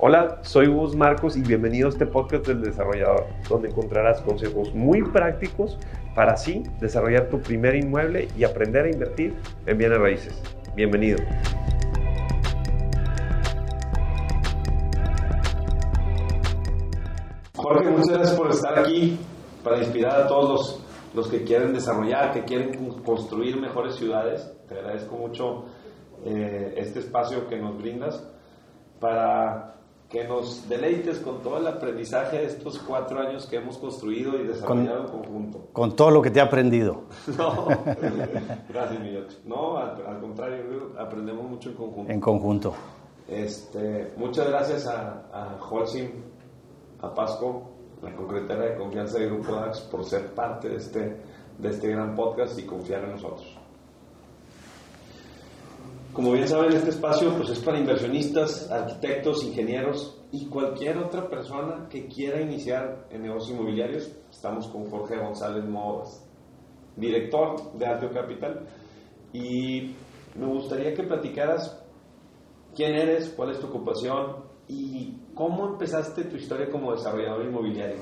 Hola, soy Gus Marcos y bienvenido a este podcast del desarrollador, donde encontrarás consejos muy prácticos para así desarrollar tu primer inmueble y aprender a invertir en bienes raíces. Bienvenido. Jorge, muchas gracias por estar aquí para inspirar a todos los, los que quieren desarrollar, que quieren construir mejores ciudades. Te agradezco mucho eh, este espacio que nos brindas para que nos deleites con todo el aprendizaje de estos cuatro años que hemos construido y desarrollado en conjunto. Con todo lo que te he aprendido. No, gracias, mi No, al, contrario, aprendemos mucho en conjunto. En conjunto. Este, muchas gracias a, a Holcim, a Pasco, la concretera de confianza de Grupo DAX, por ser parte de este, de este gran podcast y confiar en nosotros. Como bien saben, este espacio pues, es para inversionistas, arquitectos, ingenieros y cualquier otra persona que quiera iniciar en negocios inmobiliarios. Estamos con Jorge González Modas, director de Alto Capital. Y me gustaría que platicaras quién eres, cuál es tu ocupación y cómo empezaste tu historia como desarrollador inmobiliario.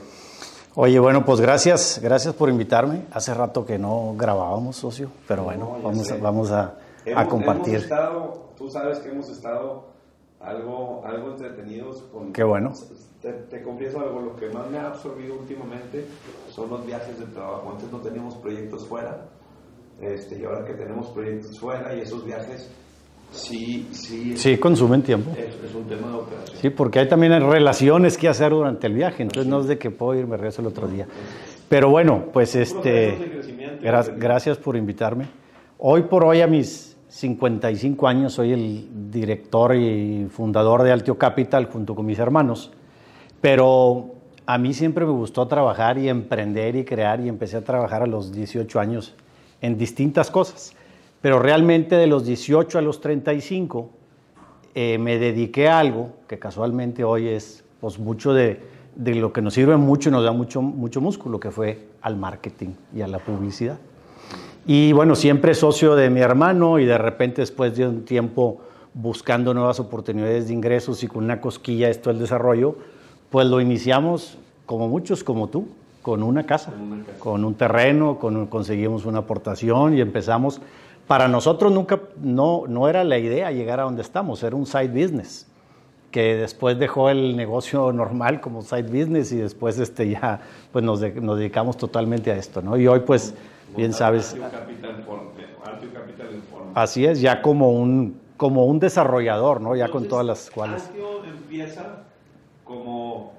Oye, bueno, pues gracias, gracias por invitarme. Hace rato que no grabábamos, socio, pero bueno, vamos, a, vamos a a compartir. Hemos estado, tú sabes que hemos estado algo, algo entretenidos con... Qué bueno. Te, confieso algo, lo que más me ha absorbido últimamente son los viajes de trabajo. Antes no teníamos proyectos fuera, este, y ahora que tenemos proyectos fuera y esos viajes sí... Sí, sí consumen tiempo. Es, un tema de operación. Sí, porque hay también relaciones que hacer durante el viaje, entonces no es de que puedo ir, me regreso el otro día. Pero bueno, pues este... gracias por invitarme. Hoy por hoy a mis 55 años, soy el director y fundador de Altio Capital junto con mis hermanos, pero a mí siempre me gustó trabajar y emprender y crear y empecé a trabajar a los 18 años en distintas cosas, pero realmente de los 18 a los 35 eh, me dediqué a algo que casualmente hoy es pues, mucho de, de lo que nos sirve mucho y nos da mucho, mucho músculo, que fue al marketing y a la publicidad. Y bueno, siempre socio de mi hermano y de repente después de un tiempo buscando nuevas oportunidades de ingresos y con una cosquilla esto del desarrollo, pues lo iniciamos como muchos, como tú, con una casa, con, un terreno, con, conseguimos una aportación y empezamos. Para nosotros nunca, no, no era la idea llegar a donde estamos, era un side business que después dejó el negocio normal como side business y después este ya pues nos, nos dedicamos totalmente a esto, ¿no? Y hoy pues bien sabes. Así es, ya como un, como un desarrollador, ¿no? Ya con todas las cuales. empieza como,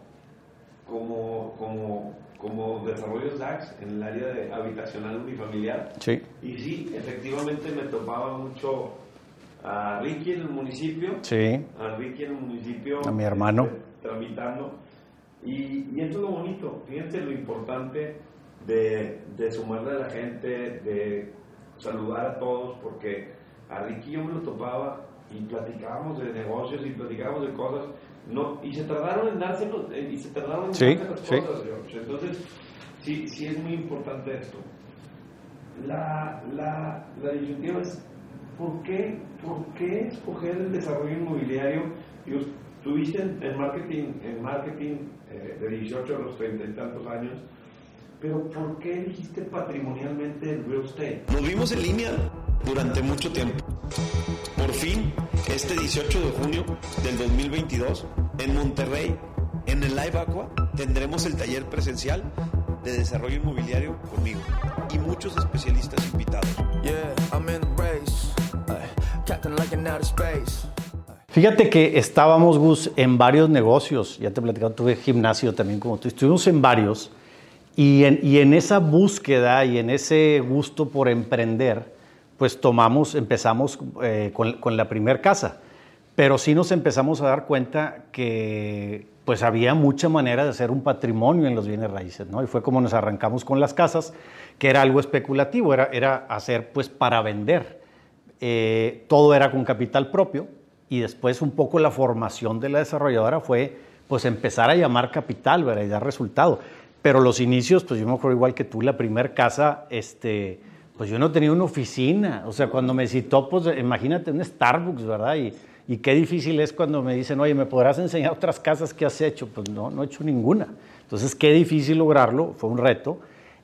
como, como, como desarrollo DAX en el área de habitacional unifamiliar. Sí. Y sí, efectivamente me topaba mucho a Ricky en el municipio. Sí. A Ricky en el municipio. A mi hermano. Este, tramitando. Y, y esto es lo bonito. Fíjense lo importante de, de sumarle a la gente, de saludar a todos, porque a Ricky yo me lo topaba y platicábamos de negocios y platicábamos de cosas, no, y se tardaron en dárselos, eh, y se tardaron en sí, las cosas, Entonces, sí, sí es muy importante esto. La, la, la disyuntiva es, ¿por qué, ¿por qué escoger el desarrollo inmobiliario? Digo, tuviste en, marketing, en marketing eh, de 18 a los 30 y tantos años, pero ¿por qué elegiste patrimonialmente el real estate? Nos vimos en línea durante mucho tiempo. Por fin, este 18 de junio del 2022, en Monterrey, en el Live Aqua, tendremos el taller presencial de desarrollo inmobiliario conmigo y muchos especialistas invitados. Fíjate que estábamos, Gus, en varios negocios. Ya te he platicado, tuve gimnasio también como tú. Estuvimos en varios y en, esa búsqueda y en ese gusto por emprender, pues tomamos, empezamos eh, con, la primera casa. Pero sí nos empezamos a dar cuenta que pues había mucha manera de hacer un patrimonio en los bienes raíces, ¿no? Y fue como nos arrancamos con las casas, que era algo especulativo, era, era hacer pues para vender. Eh, todo era con capital propio y después un poco la formación de la desarrolladora fue pues empezar a llamar capital, ¿verdad? Y dar resultado. Pero los inicios, pues yo me acuerdo igual que tú, la primera casa, este, pues yo no tenía una oficina. O sea, cuando me citó, pues imagínate un Starbucks, ¿verdad? Y, Y qué difícil es cuando me dicen, oye, ¿me podrás enseñar otras casas que has hecho? Pues no, no he hecho ninguna. Entonces, qué difícil lograrlo, fue un reto.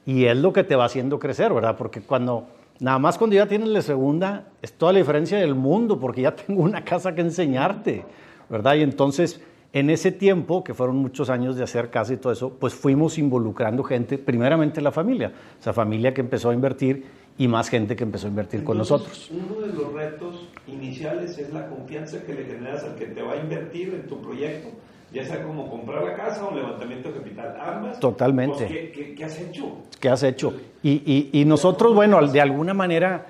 Y es lo que te va haciendo crecer, ¿verdad? Porque cuando, nada más cuando ya tienes la segunda, es toda la diferencia del mundo, porque ya tengo una casa que enseñarte, ¿verdad? Y entonces, en ese tiempo, que fueron muchos años de hacer casa y todo eso, pues fuimos involucrando gente, primeramente la familia, esa familia que empezó a invertir y más gente que empezó a invertir con nosotros. Uno de los retos iniciales es la confianza que le generas al que te va a invertir en tu proyecto, ya sea como comprar la casa o levantamiento de capital, ambas. Totalmente. Pues, ¿qué, has hecho? ¿Qué has hecho? Y, y, nosotros, bueno, de alguna manera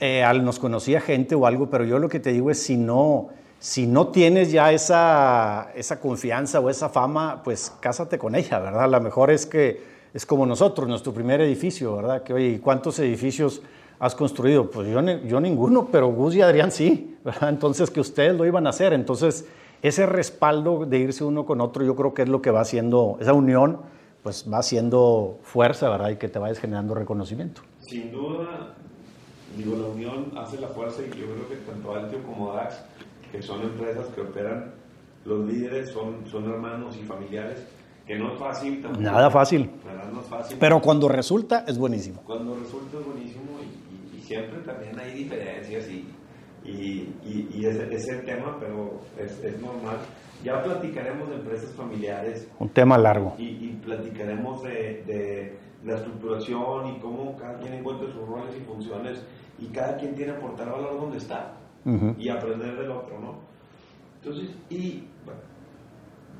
eh, nos conocía gente o algo, pero yo lo que te digo es si no, si no tienes ya esa, esa confianza o esa fama, pues cásate con ella, ¿verdad? lo mejor es que es como nosotros, nuestro primer edificio, ¿verdad? Que oye, ¿cuántos edificios has construido? Pues yo, yo ninguno, pero Gus y Adrián sí, ¿verdad? Entonces que ustedes lo iban a hacer. Entonces, ese respaldo de irse uno con otro, yo creo que es lo que va haciendo, esa unión, pues va haciendo fuerza, ¿verdad? Y que te vayas generando reconocimiento. Sin duda, digo, la unión hace la fuerza y yo creo que tanto Altio como DAX, que son empresas que operan, los líderes son, son hermanos y familiares que no es fácil tampoco. Nada fácil. No es fácil. Pero cuando resulta, es buenísimo. Cuando resulta es buenísimo y, siempre también hay diferencias y, y, es, es, el tema, pero es, es, normal. Ya platicaremos de empresas familiares. Un tema largo. Y, platicaremos de, de, la estructuración y cómo cada quien encuentra sus roles y funciones y cada quien tiene aportar valor donde está y aprender del otro, ¿no? Entonces, y bueno,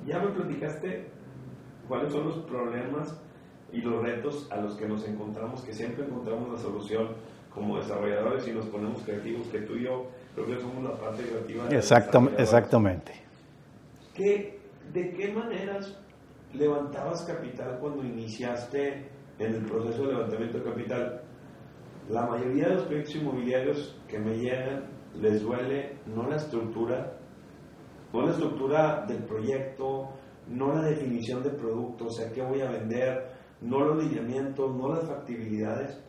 ya me platicaste cuáles son los problemas y los retos a los que nos encontramos, que siempre encontramos la solución como desarrolladores y nos ponemos creativos, que tú y yo creo que somos la parte creativa. exactamente. ¿Qué, ¿De qué maneras levantabas capital cuando iniciaste en el proceso de levantamiento de capital? La mayoría de los proyectos inmobiliarios que me llegan les duele no la estructura, no la estructura del proyecto, no la definición de producto, o sea, qué voy a vender, no los lineamientos, no las factibilidades.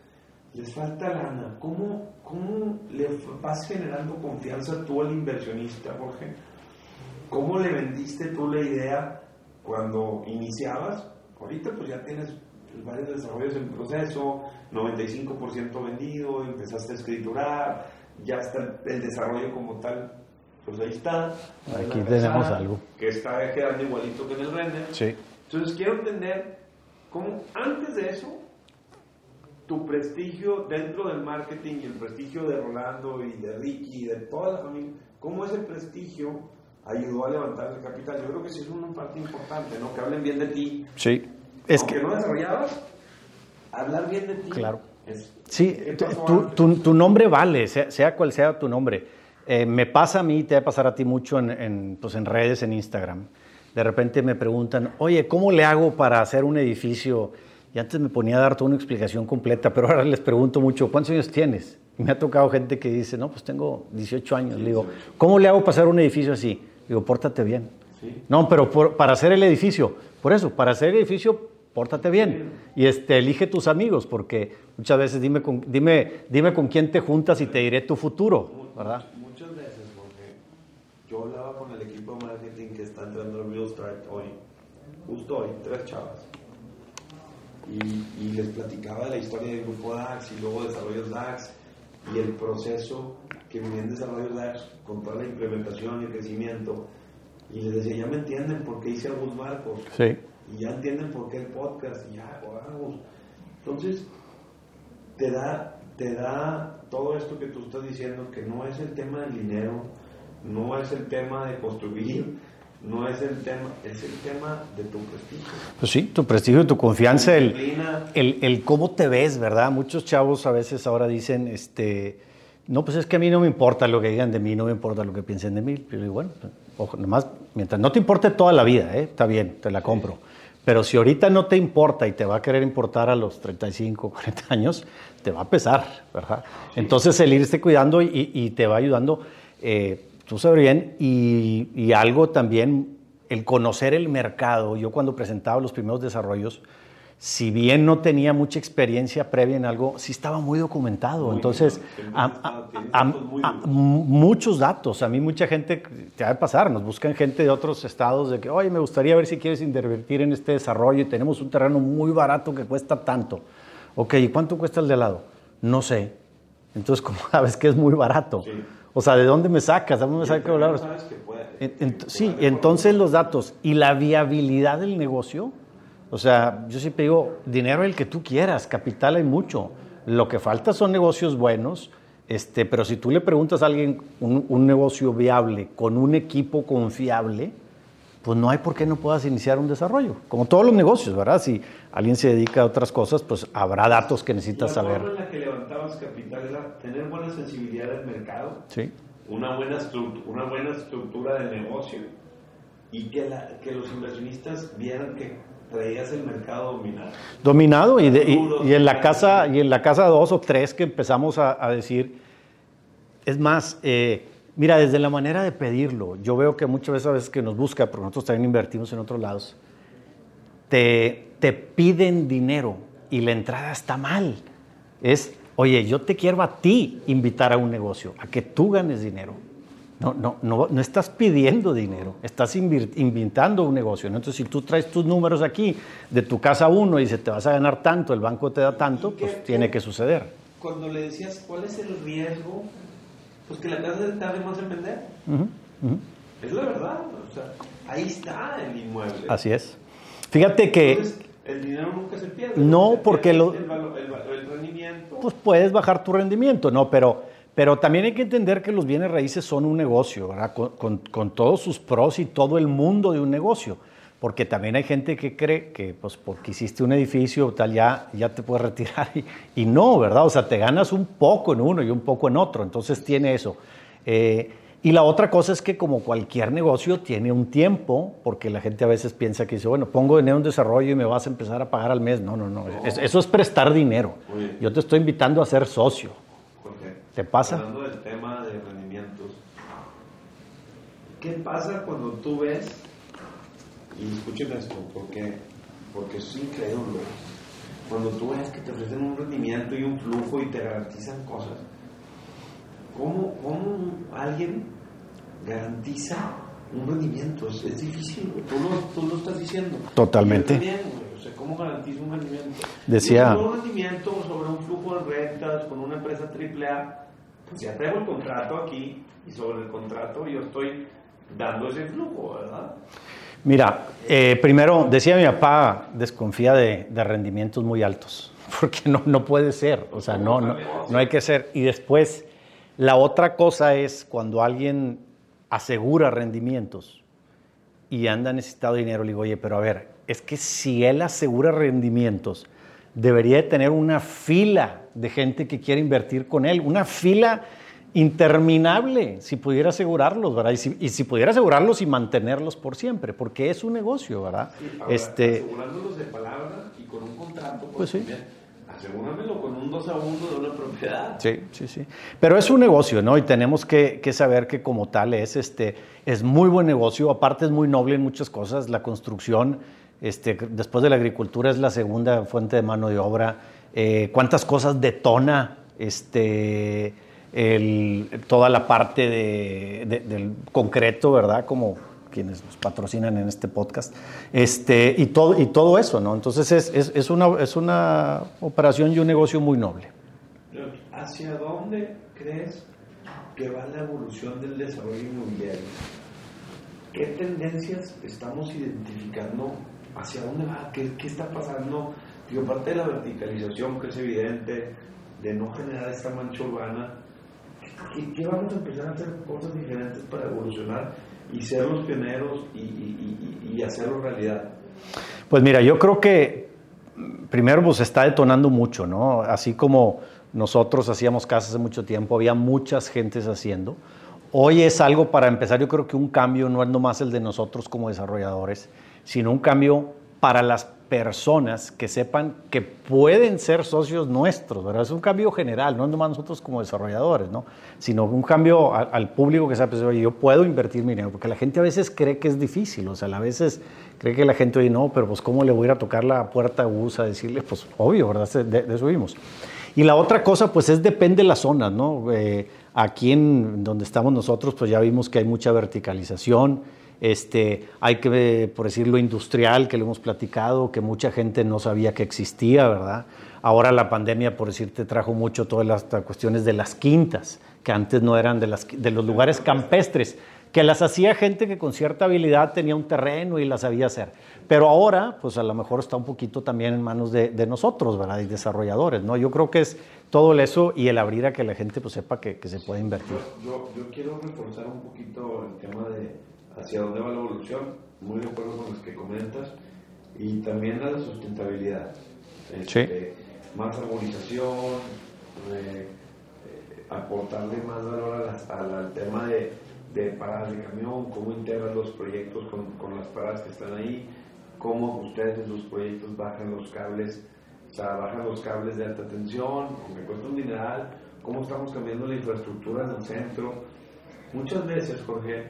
Les falta lana. ¿Cómo, cómo le vas generando confianza tú al inversionista, Jorge? ¿Cómo le vendiste tú la idea cuando iniciabas? Ahorita pues ya tienes varios desarrollos en proceso, 95% vendido, empezaste a escriturar, ya está el desarrollo como tal pues ahí está. Aquí tenemos algo. Que está quedando igualito que en el render. Sí. Entonces quiero entender cómo antes de eso, tu prestigio dentro del marketing y el prestigio de Rolando y de Ricky y de toda la familia, cómo ese prestigio ayudó a levantar el capital. Yo creo que sí es una parte importante, ¿no? Que hablen bien de ti. Sí. Es Aunque que no desarrollabas, hablar bien de ti. Claro. Sí, tu, tu, nombre vale, sea, sea cual sea tu nombre eh, me pasa a mí, te va a pasar a ti mucho en, pues en redes, en Instagram. De repente me preguntan, oye, ¿cómo le hago para hacer un edificio? Y antes me ponía a dar toda una explicación completa, pero ahora les pregunto mucho, ¿cuántos años tienes? Y me ha tocado gente que dice, no, pues tengo 18 años. Le digo, ¿cómo le hago para hacer un edificio así? Le digo, pórtate bien. No, pero para hacer el edificio, por eso, para hacer el edificio, pórtate bien. Y este, elige tus amigos, porque muchas veces dime con, dime, dime con quién te juntas y te diré tu futuro, ¿verdad? yo hablaba con el equipo de marketing que está entrando en Real Start hoy, justo hoy, tres chavas. Y, les platicaba de la historia del grupo DAX y luego desarrollos DAX y el proceso que venía en desarrollo DAX con toda la implementación y el crecimiento. Y les decía, ya me entienden por qué hice algunos marcos. Sí. Y ya entienden por qué el podcast. Y ya, vamos. Entonces, te da, te da todo esto que tú estás diciendo, que no es el tema del dinero, no es el tema de construir, no es el tema, es el tema de tu prestigio. Pues sí, tu prestigio, tu confianza, el, el, el, cómo te ves, ¿verdad? Muchos chavos a veces ahora dicen, este, no, pues es que a mí no me importa lo que digan de mí, no me importa lo que piensen de mí. Pero bueno, ojo, nomás, mientras no te importe toda la vida, ¿eh? está bien, te la compro. Pero si ahorita no te importa y te va a querer importar a los 35, 40 años, te va a pesar, ¿verdad? Entonces el irse cuidando y, te va ayudando. Eh, tú sabes bien, y, algo también, el conocer el mercado. Yo cuando presentaba los primeros desarrollos, si bien no tenía mucha experiencia previa en algo, sí estaba muy documentado. Entonces, muchos datos. A mí mucha gente, te va a pasar, nos buscan gente de otros estados de que, oye, me gustaría ver si quieres invertir en este desarrollo y tenemos un terreno muy barato que cuesta tanto. Ok, ¿y cuánto cuesta el de lado? No sé. Entonces, ¿cómo sabes que es muy barato? O sea, ¿de dónde me sacas? ¿De dónde me sacas? sí, entonces los datos y la viabilidad del negocio o sea, yo siempre digo, dinero el que tú quieras, capital hay mucho. Lo que falta son negocios buenos, este, pero si tú le preguntas a alguien un, negocio viable con un equipo confiable, pues no hay por qué no puedas iniciar un desarrollo. Como todos los negocios, ¿verdad? Si alguien se dedica a otras cosas, pues habrá datos que necesitas saber. La forma en la que levantabas capital era tener buena sensibilidad del mercado, sí. una, buena una buena estructura de negocio y que, que los inversionistas vieran que traías el mercado dominado. Dominado y, y, en la casa y en la casa dos o tres que empezamos a, decir, es más, eh, mira, desde la manera de pedirlo, yo veo que muchas veces a veces que nos busca, porque nosotros también invertimos en otros lados, te, te piden dinero y la entrada está mal. Es, oye, yo te quiero a ti invitar a un negocio, a que tú ganes dinero. No, no, no, no estás pidiendo dinero, estás inventando un negocio. Entonces, si tú traes tus números aquí de tu casa uno y se te vas a ganar tanto, el banco te da tanto, pues tiene que suceder. Cuando le decías cuál es el riesgo, pues que la casa tarde más en vender. Es la verdad. O sea, ahí está el inmueble. Así es. Fíjate que. el dinero nunca se pierde. No, porque lo. El, el rendimiento. Pues puedes bajar tu rendimiento, no, pero pero también hay que entender que los bienes raíces son un negocio, ¿verdad? Con, todos sus pros y todo el mundo de un negocio. Porque también hay gente que cree que pues porque hiciste un edificio tal ya, ya te puedes retirar y, no, ¿verdad? O sea, te ganas un poco en uno y un poco en otro. Entonces tiene eso. Eh, y la otra cosa es que como cualquier negocio tiene un tiempo, porque la gente a veces piensa que dice, bueno, pongo dinero en desarrollo y me vas a empezar a pagar al mes. No, no, no. eso es prestar dinero. Yo te estoy invitando a ser socio. ¿Te pasa? Hablando del tema de rendimientos, ¿qué pasa cuando tú ves, y escuchen esto, porque, porque es increíble, cuando tú ves que te ofrecen un rendimiento y un flujo y te garantizan cosas, ¿cómo, cómo alguien garantiza un rendimiento? Es, difícil, tú lo, tú lo, estás diciendo. Totalmente. O sea, ¿cómo garantiza un rendimiento? Decía... Un rendimiento sobre un flujo de rentas con una empresa AAA pues ya tengo el contrato aquí y sobre el contrato yo estoy dando ese flujo, ¿verdad? Mira, eh, primero, decía mi papá, desconfía de, rendimientos muy altos, porque no, no puede ser, o sea, no, no, no hay que ser. Y después, la otra cosa es cuando alguien asegura rendimientos y anda necesitado de dinero, le digo, oye, pero a ver, es que si él asegura rendimientos, debería de tener una fila de gente que quiere invertir con él, una fila interminable, si pudiera asegurarlos, ¿verdad? Y si, pudiera asegurarlos y mantenerlos por siempre, porque es un negocio, ¿verdad? este, asegurándolos de palabra y con un contrato, pues, pues sí. Asegúramelo con un 2 a 1 de una propiedad. Sí, sí, sí. Pero es un negocio, ¿no? Y tenemos que, que, saber que como tal es, este, es muy buen negocio, aparte es muy noble en muchas cosas, la construcción este, después de la agricultura es la segunda fuente de mano de obra. Eh, ¿Cuántas cosas detona este, toda la parte del concreto, verdad? Como quienes nos patrocinan en este podcast. Este, y, todo, y todo eso, ¿no? Entonces es, una, es una operación y un negocio muy noble. ¿Hacia dónde crees que va la evolución del desarrollo inmobiliario? ¿Qué tendencias estamos identificando hacia dónde va, qué, está pasando. Digo, parte de la verticalización que es evidente, de no generar esta mancha urbana, ¿qué, qué vamos a empezar a hacer cosas diferentes para evolucionar y ser los pioneros y, hacerlo realidad? Pues mira, yo creo que primero pues está detonando mucho, ¿no? Así como nosotros hacíamos casas hace mucho tiempo, había muchas gentes haciendo. Hoy es algo para empezar, yo creo que un cambio no es nomás el de nosotros como desarrolladores, sino un cambio para las personas que sepan que pueden ser socios nuestros, ¿verdad? Es un cambio general, no nomás nosotros como desarrolladores, ¿no? Sino un cambio al, público que sepa, oye, yo puedo invertir mi dinero, porque la gente a veces cree que es difícil, o sea, a veces cree que la gente, oye, no, pero pues ¿cómo le voy a ir a tocar la puerta a USA a decirle? Pues obvio, ¿verdad? De, de eso vimos. Y la otra cosa, pues es depende de la zona, ¿no? Eh, aquí en donde estamos nosotros, pues ya vimos que hay mucha verticalización, este, hay que, por decirlo, industrial, que lo hemos platicado, que mucha gente no sabía que existía, ¿verdad? Ahora la pandemia, por decirte, trajo mucho todas las cuestiones de las quintas, que antes no eran de, las, de los lugares campestres, que las hacía gente que con cierta habilidad tenía un terreno y las sabía hacer. Pero ahora, pues a lo mejor está un poquito también en manos de, nosotros, ¿verdad? Y desarrolladores, ¿no? Yo creo que es todo eso y el abrir a que la gente pues sepa que, que se puede invertir. Yo, yo quiero reforzar un poquito el tema de hacia dónde va la evolución, muy de acuerdo con los que comentas, y también a la sustentabilidad. Este, más armonización, eh, aportarle más valor al tema de, de, paradas de camión, cómo integran los proyectos con, con, las paradas que están ahí, cómo ustedes en sus proyectos bajan los cables, o sea, bajan los cables de alta tensión, aunque cuesta un dineral, cómo estamos cambiando la infraestructura en el centro. Muchas veces, Jorge,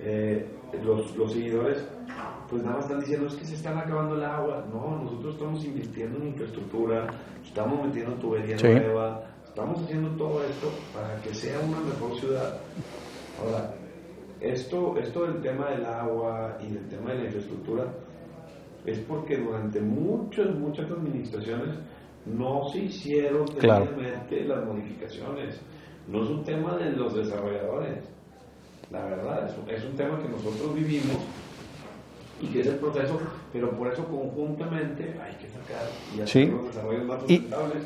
eh, los, los, seguidores pues nada más están diciendo es que se están acabando el agua. No, nosotros estamos invirtiendo en infraestructura, estamos metiendo tubería nueva, estamos haciendo todo esto para que sea una mejor ciudad. Ahora, esto, esto del tema del agua y del tema de la infraestructura es porque durante muchas, muchas administraciones no se hicieron realmente las modificaciones. No es un tema de los desarrolladores la verdad, es, un tema que nosotros vivimos y que es el proceso, pero por eso conjuntamente hay que sacar y hacer los desarrollos más sustentables.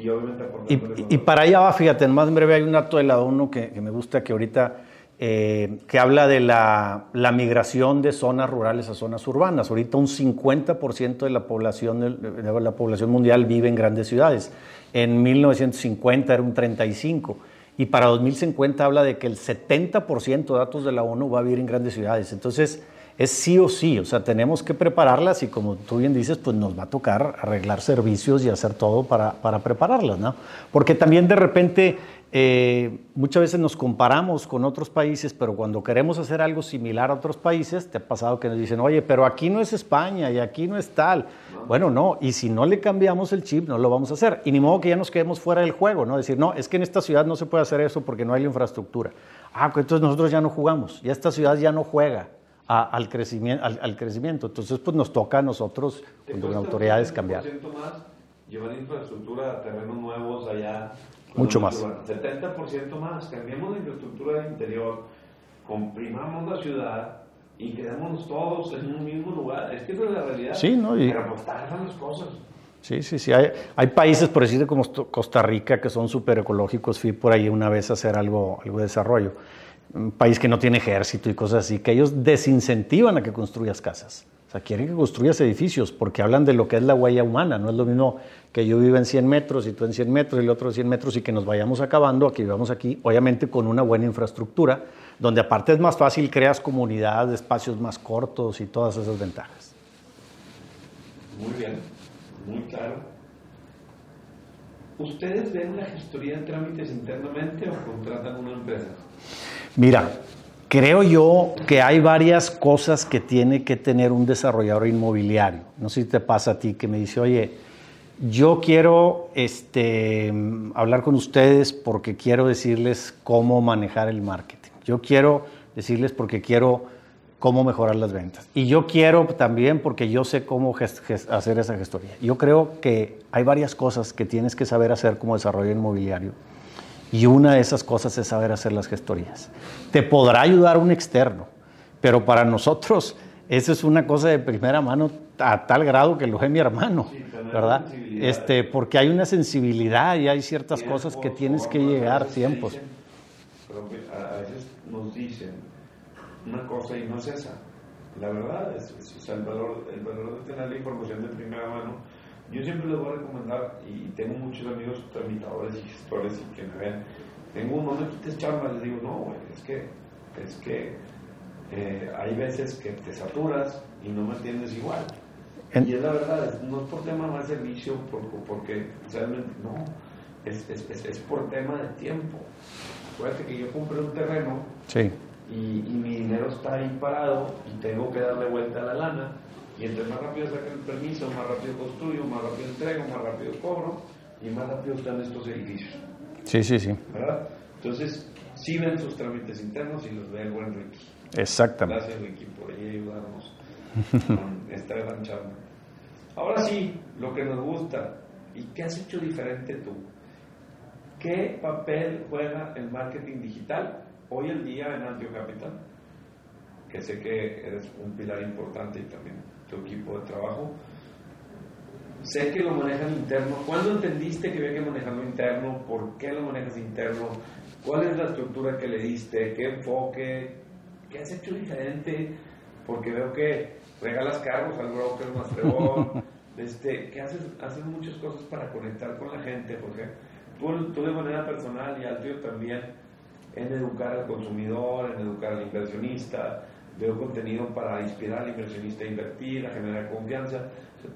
Y, obviamente y, y, para allá va, fíjate, más en breve hay un dato de la ONU que, me gusta que ahorita eh, que habla de la, la, migración de zonas rurales a zonas urbanas. Ahorita un 50% de la población de la población mundial vive en grandes ciudades. En 1950 era un 35 y para 2050 habla de que el 70% de datos de la ONU va a vivir en grandes ciudades. Entonces, es sí o sí, o sea, tenemos que prepararlas y como tú bien dices, pues nos va a tocar arreglar servicios y hacer todo para, para prepararlas, ¿no? Porque también de repente eh, muchas veces nos comparamos con otros países, pero cuando queremos hacer algo similar a otros países, te ha pasado que nos dicen, oye, pero aquí no es España y aquí no es tal. Bueno, no, y si no le cambiamos el chip, no lo vamos a hacer. Y ni modo que ya nos quedemos fuera del juego, ¿no? Decir, no, es que en esta ciudad no se puede hacer eso porque no hay la infraestructura. Ah, pues entonces nosotros ya no jugamos, ya esta ciudad ya no juega. al, crecimiento, al, crecimiento. Entonces, pues nos toca a nosotros, con autoridades, cambiar. Más llevar infraestructura a terrenos nuevos allá mucho más. 70% más. Cambiemos la infraestructura del interior, comprimamos la ciudad y quedémonos todos en un mismo lugar. Es que es la realidad. Sí, ¿no? Y... Pero pues las cosas. Sí, sí, sí. Hay, hay países, por decir, como Costa Rica, que son súper ecológicos. Fui por ahí una vez a hacer algo, algo de desarrollo. Un país que no tiene ejército y cosas así, que ellos desincentivan a que construyas casas. O sea, quieren que construyas edificios porque hablan de lo que es la huella humana. No es lo mismo que yo viva en 100 metros y tú en 100 metros y el otro en 100 metros y que nos vayamos acabando a que vivamos aquí, obviamente con una buena infraestructura, donde aparte es más fácil, creas comunidades, espacios más cortos y todas esas ventajas. Muy bien, muy claro. ¿Ustedes ven la gestoría de trámites internamente o contratan una empresa? Mira, Creo yo que hay varias cosas que tiene que tener un desarrollador inmobiliario. No sé si te pasa a ti que me dice, oye, yo quiero este, hablar con ustedes porque quiero decirles cómo manejar el marketing. Yo quiero decirles porque quiero cómo mejorar las ventas. Y yo quiero también porque yo sé cómo hacer esa gestoría. Yo creo que hay varias cosas que tienes que saber hacer como desarrollador inmobiliario y una de esas cosas es saber hacer las gestorías. Te podrá ayudar un externo, pero para nosotros eso es una cosa de primera mano a tal grado que lo ve mi hermano, ¿verdad? Este, porque hay una sensibilidad y hay ciertas cosas que tienes que llegar tiempos. a veces nos dicen una cosa y no es esa. La verdad es, el, valor, el valor de tener la información de primera mano yo siempre les voy a recomendar, y tengo muchos amigos tramitadores y gestores y que me ven, tengo uno, no quites charla, les digo, no, güey, es que, es que eh, hay veces que te saturas y no me entiendes igual. Y es la verdad, no es por tema más servicio, porque realmente no, es, es, es, por tema de tiempo. Acuérdate que yo compré un terreno sí. y, y, mi dinero está ahí parado y tengo que darle vuelta a la lana. Y entre más rápido saque el permiso, más rápido construyo, más rápido entrego, más rápido cobro y más rápido están estos edificios. Sí, sí, sí. ¿Verdad? Entonces, sí ven sus trámites internos y los ve el buen Ricky. Exactamente. Gracias, Ricky, por ahí ayudarnos con esta gran charla. Ahora sí, lo que nos gusta. ¿Y qué has hecho diferente tú? ¿Qué papel juega el marketing digital hoy en día en Antio Capital? Que sé que eres un pilar importante y también tu equipo de trabajo. Sé que lo manejan interno. ¿Cuándo entendiste que había que manejarlo interno? ¿Por qué lo manejas interno? ¿Cuál es la estructura que le diste? ¿Qué enfoque? ¿Qué has hecho diferente? Porque veo que regalas cargos al broker más fregón, este, que haces, haces muchas cosas para conectar con la gente, porque tú, tú de manera personal y al tío también, en educar al consumidor, en educar al inversionista, veo contenido para inspirar al inversionista a invertir, a generar confianza.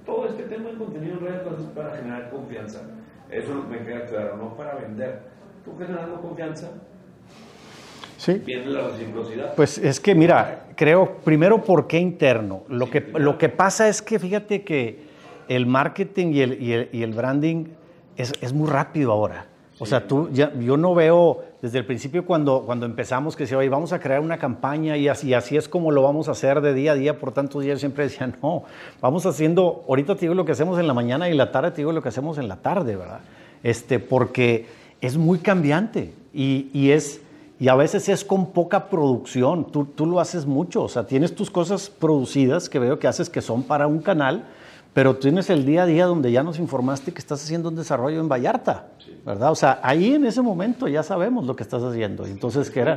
todo este tema de contenido en redes es para generar confianza. Eso me queda claro, no para vender. Tú generando confianza, Sí. La reciprocidad. Pues es que, mira, creo, primero, ¿por qué interno? Lo, que, lo que pasa es que fíjate que el marketing y el, y el, y el branding es, es, muy rápido ahora. O sea, tú, ya, yo no veo desde el principio cuando, cuando empezamos que decía, oye, vamos a crear una campaña y así, así es como lo vamos a hacer de día a día por tantos días. Siempre decía, no, vamos haciendo, ahorita te digo lo que hacemos en la mañana y la tarde te digo lo que hacemos en la tarde, ¿verdad? Este, porque es muy cambiante y, y es y a veces es con poca producción. Tú, tú, lo haces mucho. O sea, tienes tus cosas producidas que veo que haces que son para un canal, pero tienes el día a día donde ya nos informaste que estás haciendo un desarrollo en Vallarta, ¿verdad? O sea, ahí en ese momento ya sabemos lo que estás haciendo. Entonces, ¿qué era?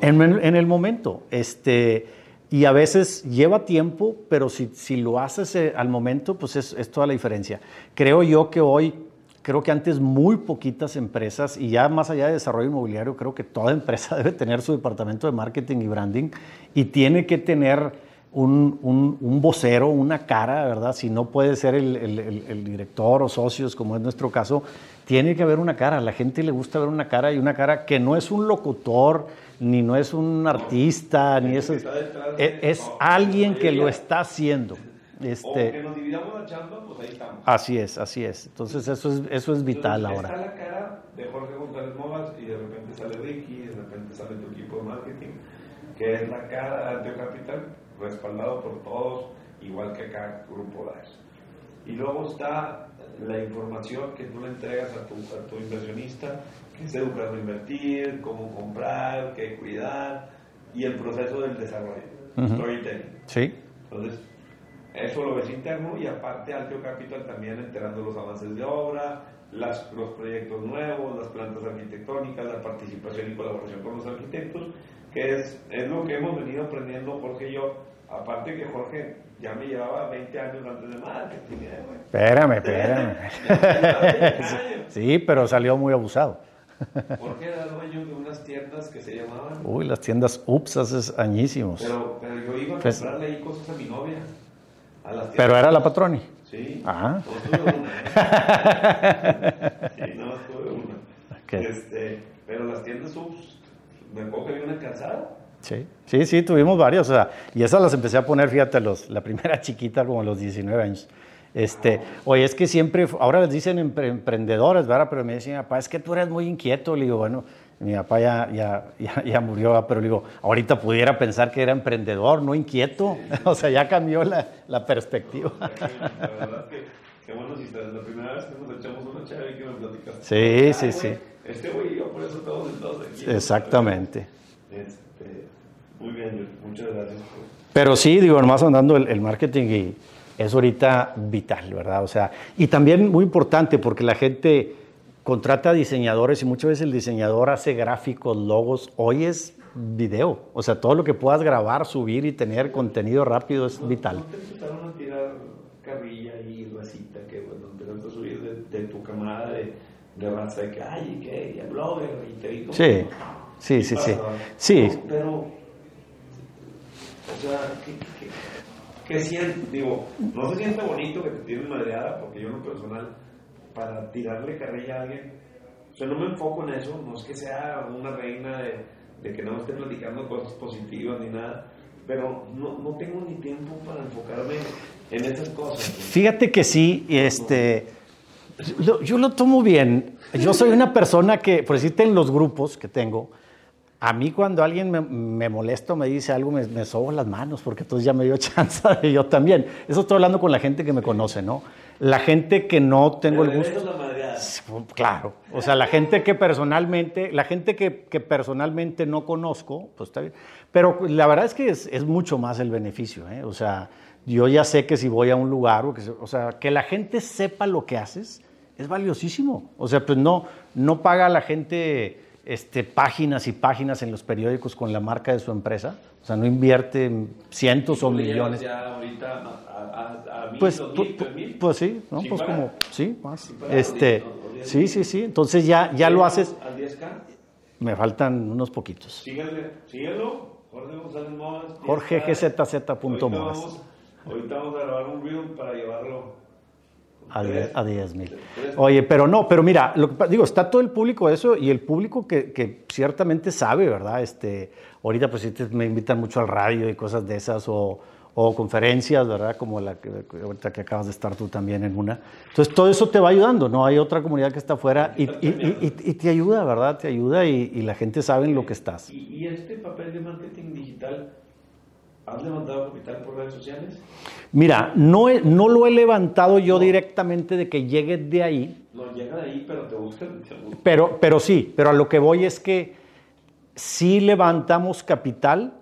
En, en, el momento. Este, y a veces lleva tiempo, pero si, si lo haces eh, al momento, pues es, es toda la diferencia. Creo yo que hoy Creo que antes muy poquitas empresas, y ya más allá de desarrollo inmobiliario, creo que toda empresa debe tener su departamento de marketing y branding y tiene que tener un, un, vocero, una cara, ¿verdad? Si no puede ser el, el, el, director o socios, como es nuestro caso, tiene que haber una cara. A la gente le gusta ver una cara y una cara que no es un locutor, ni no es un artista, ni eso. Es, es alguien que lo está haciendo. Este, o que nos dividamos la chamba, pues ahí estamos. Así es, así es. Entonces eso es, eso es vital ahora. Está la cara de Jorge González Movas y de repente sale Ricky, de repente sale tu equipo de marketing, que es la cara respaldado por todos, igual que acá Grupo DAS. Y luego está la información que tú le entregas a tu, a tu inversionista, que es educar a invertir, cómo comprar, qué cuidar, y el proceso del desarrollo, storytelling. Sí. Entonces, eso lo ves interno y aparte Alteo Capital también enterando los avances de obra, las, los proyectos nuevos, las plantas arquitectónicas, la participación y colaboración con los arquitectos, que es, es lo que hemos venido aprendiendo Jorge y yo. Aparte que Jorge ya me llevaba 20 años antes de marketing. ¿eh, espérame, espérame. sí, pero salió muy abusado. Jorge era dueño de unas tiendas que se llamaban... Uy, las tiendas UPS hace añísimos. Pero, pero yo iba a pues comprarle ahí cosas a mi novia. Pero era la patroni. Sí. Ah. tuve una. sí, no, tuve una. Okay. Este, pero las tiendas subs, me acuerdo que había una calzada. Sí, sí, sí, tuvimos varios. O sea, y esas las empecé a poner, fíjate, los, la primera chiquita como a los 19 años. Este, oye, es que siempre, ahora les dicen emprendedores, ¿verdad? Pero me decían, papá, es que tú eres muy inquieto. Le digo, bueno, mi papá ya, ya, ya, murió, pero le digo, ahorita pudiera pensar que era emprendedor, no inquieto. o sea, ya cambió la, la perspectiva. La verdad es que, qué bueno si la primera vez que nos echamos una chévere y que me platicaste. Sí, sí, sí. Este güey y yo, por eso estamos aquí. Exactamente. Este, muy bien, muchas gracias. Pero sí, digo, nomás andando el, el marketing y es ahorita vital, ¿verdad? O sea, y también muy importante porque la gente contrata diseñadores y muchas veces el diseñador hace gráficos, logos. Hoy es video, o sea, todo lo que puedas grabar, subir y tener contenido rápido es vital. ¿No te empezaron a tirar carrilla y racita que bueno, empezaste a subir de, de tu camada de, de raza de que, ay, ¿qué? El blogger y te digo. Sí, sí, sí, sí. Sí. Pero, o sea, ¿qué, qué, ¿Qué sientes? Digo, no se siente bonito que te tienen madreada, porque yo en lo personal, para tirarle carrilla a alguien, o sea, no me enfoco en eso, no es que sea una reina de, de que no me esté platicando cosas positivas ni nada, pero no, no tengo ni tiempo para enfocarme en esas cosas. Fíjate que sí, este, yo lo tomo bien. Yo soy una persona que, por decirte en los grupos que tengo, a mí cuando alguien me, me molesta o me dice algo, me, me, sobo las manos, porque entonces ya me dio chance de yo también. Eso estoy hablando con la gente que me conoce, ¿no? La gente que no tengo el gusto... Claro, o sea, la gente que personalmente, la gente que, que, personalmente no conozco, pues está bien. Pero la verdad es que es, es mucho más el beneficio, ¿eh? O sea, yo ya sé que si voy a un lugar, o, que, o sea, que la gente sepa lo que haces, es valiosísimo. O sea, pues no, no paga la gente este, páginas y páginas en los periódicos con la marca de su empresa. O sea, no invierte cientos o millones. Ya ahorita a, a, pues, mil, pues, pues sí, ¿no? pues como, sí, más. este, sí, sí, sí. Entonces ya, ya lo haces. ¿Al 10K? Me faltan unos poquitos. Síganlo. Jorge González Moas. JorgeGZZ.moas. Ahorita vamos a grabar un video para llevarlo a 10 mil. Oye, pero no, pero mira, lo que, digo, está todo el público eso y el público que, que ciertamente sabe, ¿verdad? Este, ahorita pues me invitan mucho al radio y cosas de esas o, o conferencias, ¿verdad? Como la que ahorita que acabas de estar tú también en una. Entonces todo eso te va ayudando, ¿no? Hay otra comunidad que está afuera y, y, y, y te ayuda, ¿verdad? Te ayuda y, la gente sabe en lo que estás. ¿Y este papel de marketing digital ¿Has levantado capital por redes sociales? Mira, no, no lo he levantado yo directamente de que llegue de ahí. No llega de ahí, pero te buscan. Pero, pero sí, pero a lo que voy es que sí levantamos capital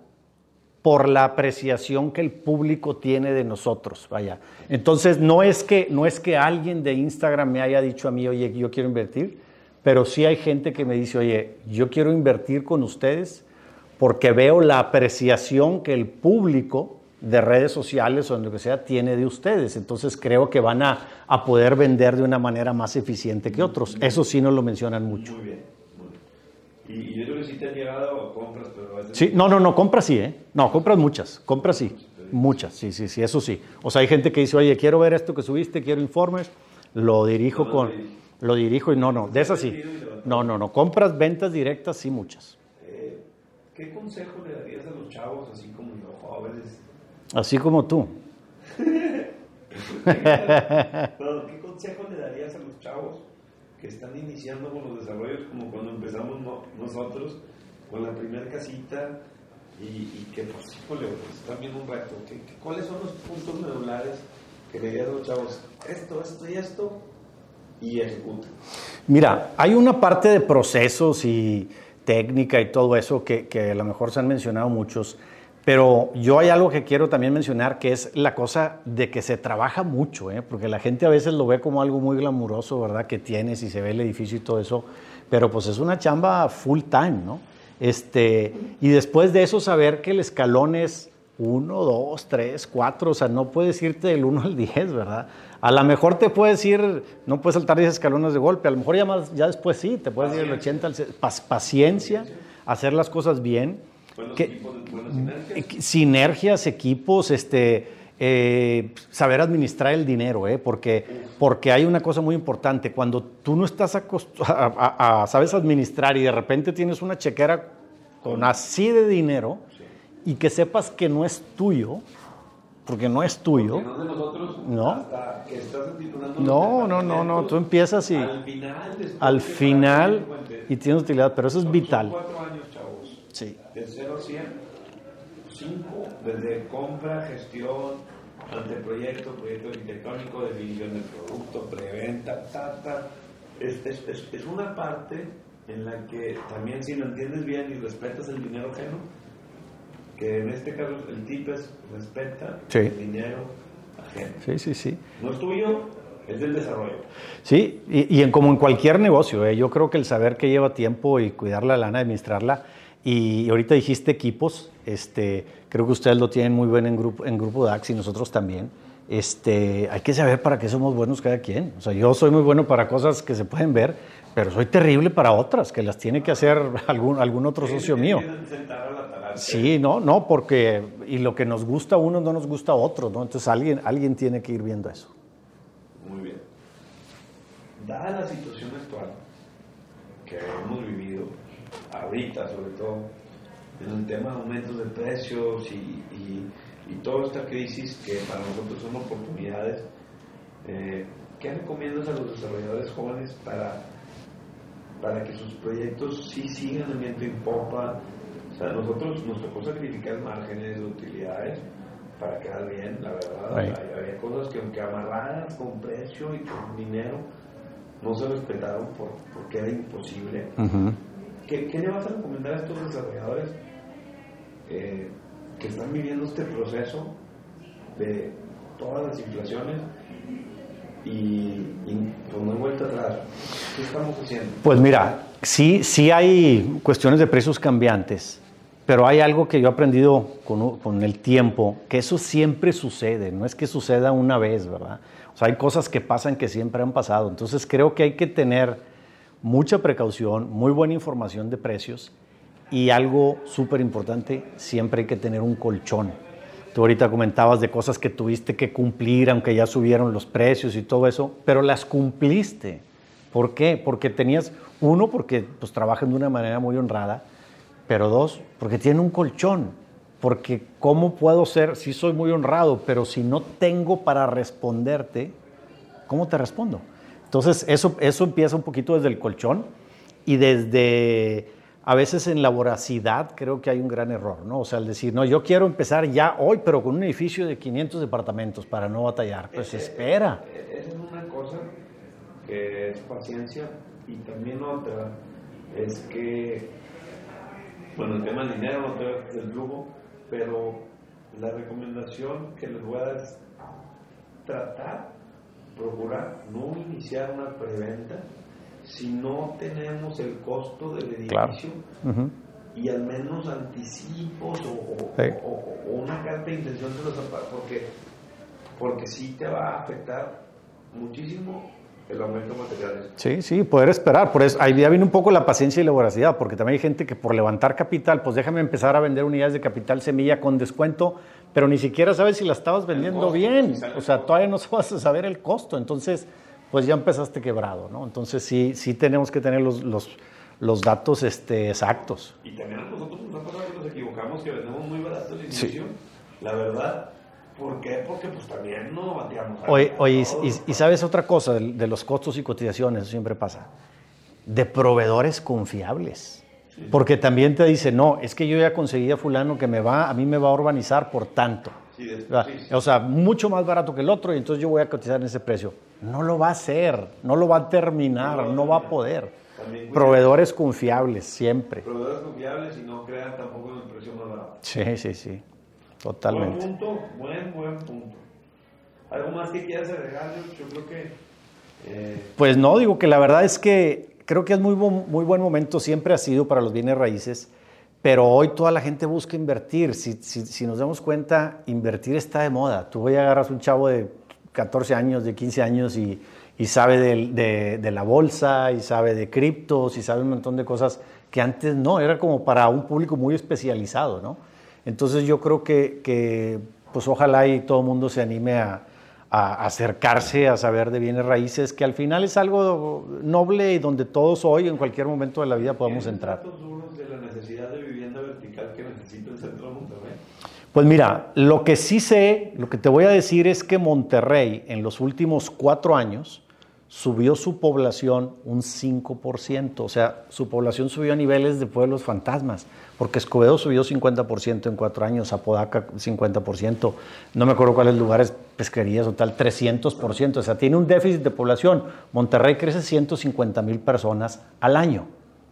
por la apreciación que el público tiene de nosotros, vaya. Entonces no es que no es que alguien de Instagram me haya dicho a mí, "Oye, yo quiero invertir", pero sí hay gente que me dice, "Oye, yo quiero invertir con ustedes." Porque veo la apreciación que el público de redes sociales o lo que sea tiene de ustedes. Entonces creo que van a, a, poder vender de una manera más eficiente que otros. Eso sí nos lo mencionan mucho. Muy bien. Y, yo creo que sí te han llegado compras, pero. Sí, no, no, no, compras sí, ¿eh? No, compras muchas, compras sí. Muchas, sí, sí, sí, eso sí. O sea, hay gente que dice, oye, quiero ver esto que subiste, quiero informes, lo dirijo no, con... Lo dirijo y no, no, de esas sí. No, no, no, compras, ventas directas, sí, muchas. ¿Qué consejo le darías a los chavos, así como los jóvenes? Así como tú. ¿Qué consejo le darías a los chavos que están iniciando con los desarrollos como cuando empezamos nosotros con la primera casita y, que pues, híjole, pues, también un reto? ¿Qué, cuáles son los puntos medulares que le dirías a los chavos? Esto, esto y esto y ejecuta. Mira, hay una parte de procesos y técnica y todo eso que, que, a lo mejor se han mencionado muchos, pero yo hay algo que quiero también mencionar que es la cosa de que se trabaja mucho, ¿eh? porque la gente a veces lo ve como algo muy glamuroso, ¿verdad? Que tienes y se ve el edificio y todo eso, pero pues es una chamba full time, ¿no? Este, y después de eso saber que el escalón es 1, 2, 3, 4, o sea, no puedes irte del 1 al 10, ¿verdad? A lo mejor te puedes ir, no puedes saltar 10 escalones de golpe, a lo mejor ya, más, ya después sí, te puedes ir del 80 al paciencia, hacer las cosas bien. Que, equipos, sinergias. sinergias. equipos, este, eh, saber administrar el dinero, ¿eh? porque, porque hay una cosa muy importante, cuando tú no estás a, a, sabes administrar y de repente tienes una chequera con así de dinero y que sepas que no es tuyo, porque no es tuyo. no de nosotros no. hasta que estás No, no, no, no, tú empiezas y al final, al final y tienes utilidad, pero eso es vital. Cuatro años, chavos. Sí. De 0 a 100, 5, desde compra, gestión, anteproyecto, proyecto arquitectónico, definición del producto, preventa, ta, ta. Es, es, es, es una parte en la que también si lo entiendes bien y respetas el dinero ajeno, que en este caso el tip es respeta sí. el dinero ajeno. Sí, sí, sí. No es tuyo, es del desarrollo. Sí, y, y en, como en cualquier negocio, ¿eh? yo creo que el saber que lleva tiempo y cuidar la lana, administrarla, y ahorita dijiste equipos, este, creo que ustedes lo tienen muy bien en grupo, en grupo DAX y nosotros también. Este, hay que saber para qué somos buenos cada quien. O sea, yo soy muy bueno para cosas que se pueden ver, pero soy terrible para otras, que las tiene que hacer algún, algún otro socio mío. Sí, no, no, porque y lo que nos gusta a uno no nos gusta a otro, ¿no? Entonces alguien, alguien tiene que ir viendo eso. Muy bien. Dada la situación actual que hemos vivido, ahorita sobre todo, en el tema de aumentos de precios y, toda esta crisis que para nosotros son oportunidades, eh, ¿qué recomiendas a los desarrolladores jóvenes para, para que sus proyectos sí sigan en viento en popa? O sea, nosotros nos tocó sacrificar márgenes de utilidades para quedar bien, la verdad. Había, cosas que aunque amarradas con precio y con dinero, no se respetaron por, porque era imposible. ¿Qué, ¿Qué, le vas a recomendar a estos desarrolladores eh, que están viviendo este proceso de todas las inflaciones y, y pues no hay vuelta atrás? ¿Qué estamos haciendo? Pues mira, sí, sí hay cuestiones de precios cambiantes pero hay algo que yo he aprendido con, el tiempo, que eso siempre sucede, no es que suceda una vez, ¿verdad? O sea, hay cosas que pasan que siempre han pasado. Entonces creo que hay que tener mucha precaución, muy buena información de precios y algo súper importante, siempre hay que tener un colchón. Tú ahorita comentabas de cosas que tuviste que cumplir, aunque ya subieron los precios y todo eso, pero las cumpliste. ¿Por qué? Porque tenías, uno, porque pues trabajan de una manera muy honrada, pero dos, porque tiene un colchón. Porque ¿cómo puedo ser, si soy muy honrado, pero si no tengo para responderte, ¿cómo te respondo? Entonces, eso, eso empieza un poquito desde el colchón y desde, a veces en la voracidad creo que hay un gran error, ¿no? O sea, el decir, no, yo quiero empezar ya hoy, pero con un edificio de 500 departamentos para no batallar. Pues espera. Esa es una cosa que es paciencia y también otra es que bueno, el tema del dinero, no del flujo, pero la recomendación que les voy a dar es tratar, procurar no iniciar una preventa si no tenemos el costo del edificio y al menos anticipos o, una carta de intención de los porque porque sí te va a afectar muchísimo el aumento de materiales. Sí, sí, poder esperar. Por eso, ahí ya viene un poco la paciencia y la voracidad, porque también hay gente que por levantar capital, pues déjame empezar a vender unidades de capital semilla con descuento, pero ni siquiera sabes si la estabas vendiendo bien. O sea, todavía no vas a saber el costo. Entonces, pues ya empezaste quebrado, ¿no? Entonces sí, sí tenemos que tener los, los, los datos este, exactos. Y también nosotros nos equivocamos que vendemos muy barato el inicio. La verdad, ¿Por qué? Porque pues también no bateamos. Oye, oye y, sabes otra cosa de, los costos y cotizaciones, eso siempre pasa, de proveedores confiables. Porque también te dice, no, es que yo ya conseguí a fulano que me va, a mí me va a urbanizar por tanto. o sea, mucho más barato que el otro y entonces yo voy a cotizar en ese precio. No lo va a hacer, no lo va a terminar, no, va a poder. Proveedores confiables, siempre. Proveedores confiables y no crean tampoco en el precio más barato. Sí, sí, sí. Totalmente. Buen punto, buen, buen punto. ¿Algo más que quieras agregar? Yo creo que... Eh, pues no, digo que la verdad es que creo que es muy, muy buen momento, siempre ha sido para los bienes raíces, pero hoy toda la gente busca invertir. Si, si, nos damos cuenta, invertir está de moda. Tú voy a agarrar un chavo de 14 años, de 15 años y, y sabe de, de, de, la bolsa, y sabe de criptos, y sabe un montón de cosas que antes no, era como para un público muy especializado, ¿no? Entonces yo creo que, pues ojalá y todo el mundo se anime a, acercarse a saber de bienes raíces, que al final es algo noble y donde todos hoy, en cualquier momento de la vida, podemos entrar. de la necesidad de vivienda vertical que necesita el centro de Monterrey? Pues mira, lo que sí sé, lo que te voy a decir es que Monterrey en los últimos cuatro años subió su población un 5%, o sea, su población subió a niveles de pueblos fantasmas, porque Escobedo subió 50% en cuatro años, Apodaca 50%, no me acuerdo cuáles lugares, pesquerías o tal, 300%, o sea, tiene un déficit de población. Monterrey crece 150 mil personas al año,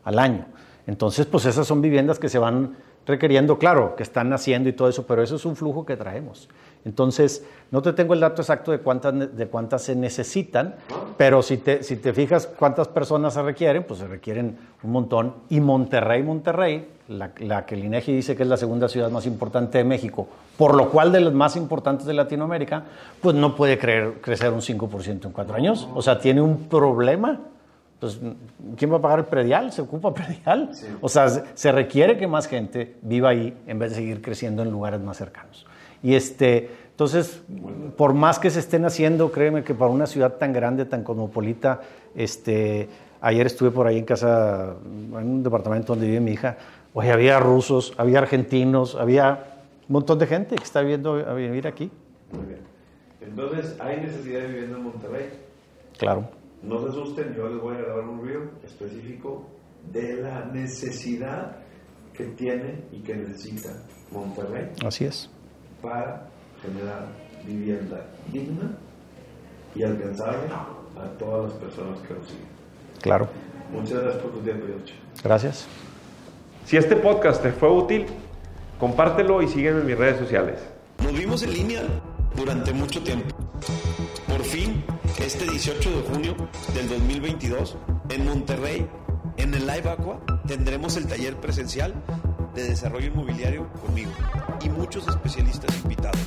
al año. Entonces, pues esas son viviendas que se van requiriendo, claro, que están naciendo y todo eso, pero eso es un flujo que traemos. Entonces, no te tengo el dato exacto de cuántas, de cuántas se necesitan, pero si te, si te fijas cuántas personas se requieren, pues se requieren un montón. Y Monterrey, Monterrey, la, que el INEGI dice que es la segunda ciudad más importante de México, por lo cual de las más importantes de Latinoamérica, pues no puede crecer un 5% en cuatro años. O sea, tiene un problema. Pues, ¿quién va a pagar el predial? ¿Se ocupa predial? O sea, se requiere que más gente viva ahí en vez de seguir creciendo en lugares más cercanos. Y este, entonces, por más que se estén haciendo, créeme que para una ciudad tan grande, tan cosmopolita, este, ayer estuve por ahí en casa, en un departamento donde vive mi hija, oye, había rusos, había argentinos, había un montón de gente que está viviendo a vivir aquí. Muy bien. Entonces, ¿hay necesidad de vivir en Monterrey? Claro. No se asusten, yo les voy a grabar un video específico de la necesidad que tiene y que necesita Monterrey. Así es. Para generar vivienda digna y alcanzable a todas las personas que lo siguen. Claro. Muchas gracias por tu tiempo, Yocho. Gracias. Si este podcast te fue útil, compártelo y sígueme en mis redes sociales. Nos vimos en línea durante mucho tiempo. Por fin, este 18 de junio del 2022, en Monterrey, en el Live Aqua, tendremos el taller presencial de desarrollo inmobiliario conmigo y muchos especialistas invitados.